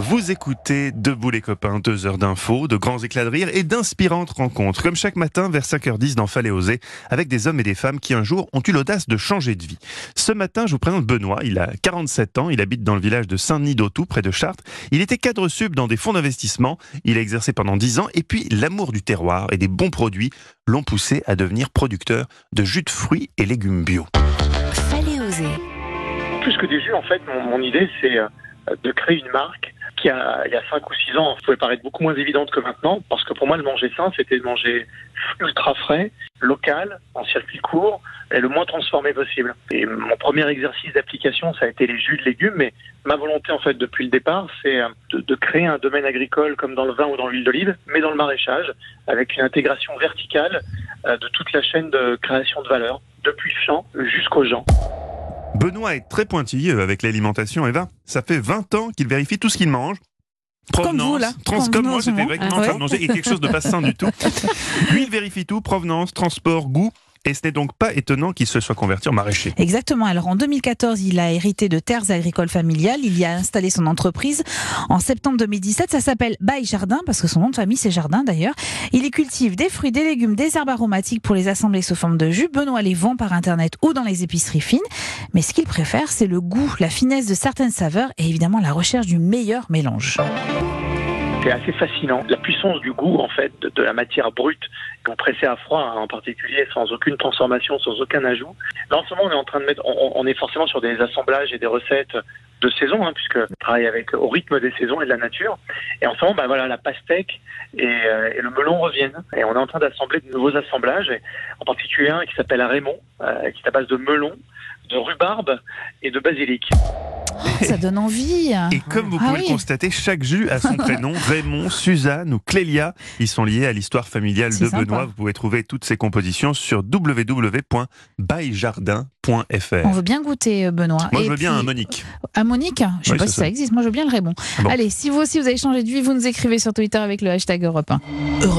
Vous écoutez Debout les copains, deux heures d'infos, de grands éclats de rire et d'inspirantes rencontres, comme chaque matin vers 5h10 dans Fallait oser, avec des hommes et des femmes qui un jour ont eu l'audace de changer de vie. Ce matin, je vous présente Benoît, il a 47 ans, il habite dans le village de Saint-Denis d'Autou, près de Chartres. Il était cadre sub dans des fonds d'investissement, il a exercé pendant 10 ans, et puis l'amour du terroir et des bons produits l'ont poussé à devenir producteur de jus de fruits et légumes bio. Fallait oser. Plus que des jus, en fait, mon, mon idée, c'est euh, de créer une marque qui, a, il y a 5 ou 6 ans, pouvait paraître beaucoup moins évidente que maintenant, parce que pour moi, le manger sain, c'était de manger ultra frais, local, en circuit court, et le moins transformé possible. Et mon premier exercice d'application, ça a été les jus de légumes, mais ma volonté, en fait, depuis le départ, c'est euh, de, de créer un domaine agricole comme dans le vin ou dans l'huile d'olive, mais dans le maraîchage, avec une intégration verticale euh, de toute la chaîne de création de valeur, depuis le champ jusqu'aux gens. Benoît est très pointilleux avec l'alimentation, Eva. Ça fait 20 ans qu'il vérifie tout ce qu'il mange. Comme vous, là. trans- comme moi, Provenance, j'étais vraiment en train de manger et quelque chose de pas sain du tout. Lui, il vérifie tout, provenance, transport, goût. Et ce n'est donc pas étonnant qu'il se soit converti en maraîcher. Exactement. Alors en 2014, il a hérité de terres agricoles familiales. Il y a installé son entreprise. En septembre 2017, ça s'appelle Bail Jardin parce que son nom de famille c'est Jardin d'ailleurs. Il y cultive des fruits, des légumes, des herbes aromatiques pour les assembler sous forme de jus. Benoît les vend par internet ou dans les épiceries fines. Mais ce qu'il préfère, c'est le goût, la finesse de certaines saveurs et évidemment la recherche du meilleur mélange. C'est assez fascinant. La puissance du goût, en fait, de, la matière brute, compressée à froid, hein, en particulier, sans aucune transformation, sans aucun ajout. Là, en ce moment, on est en train de mettre, on, on est forcément sur des assemblages et des recettes de saison, hein, puisque on travaille avec au rythme des saisons et de la nature. Et en ce moment, bah voilà, la pastèque et, euh, et le melon reviennent. Et on est en train d'assembler de nouveaux assemblages, et en particulier un qui s'appelle Raymond, euh, qui est à base de melon, de rhubarbe et de basilic. Ça donne envie. Et comme vous Ah pouvez oui. le constater, chaque jus a son prénom. Raymond, Suzanne ou Clélia. Ils sont liés à l'histoire familiale de sympa. Benoît. Vous pouvez trouver toutes ces compositions sur www.baillardin.fr. On veut bien goûter, euh, Benoît. Moi, Et je veux bien un Monique. À Monique Je sais Oui, pas si ça ça. existe. Moi, je veux bien le Raymond. Bon. Allez, si vous aussi vous avez changé de vie, vous nous écrivez sur Twitter avec le hashtag Europe 1.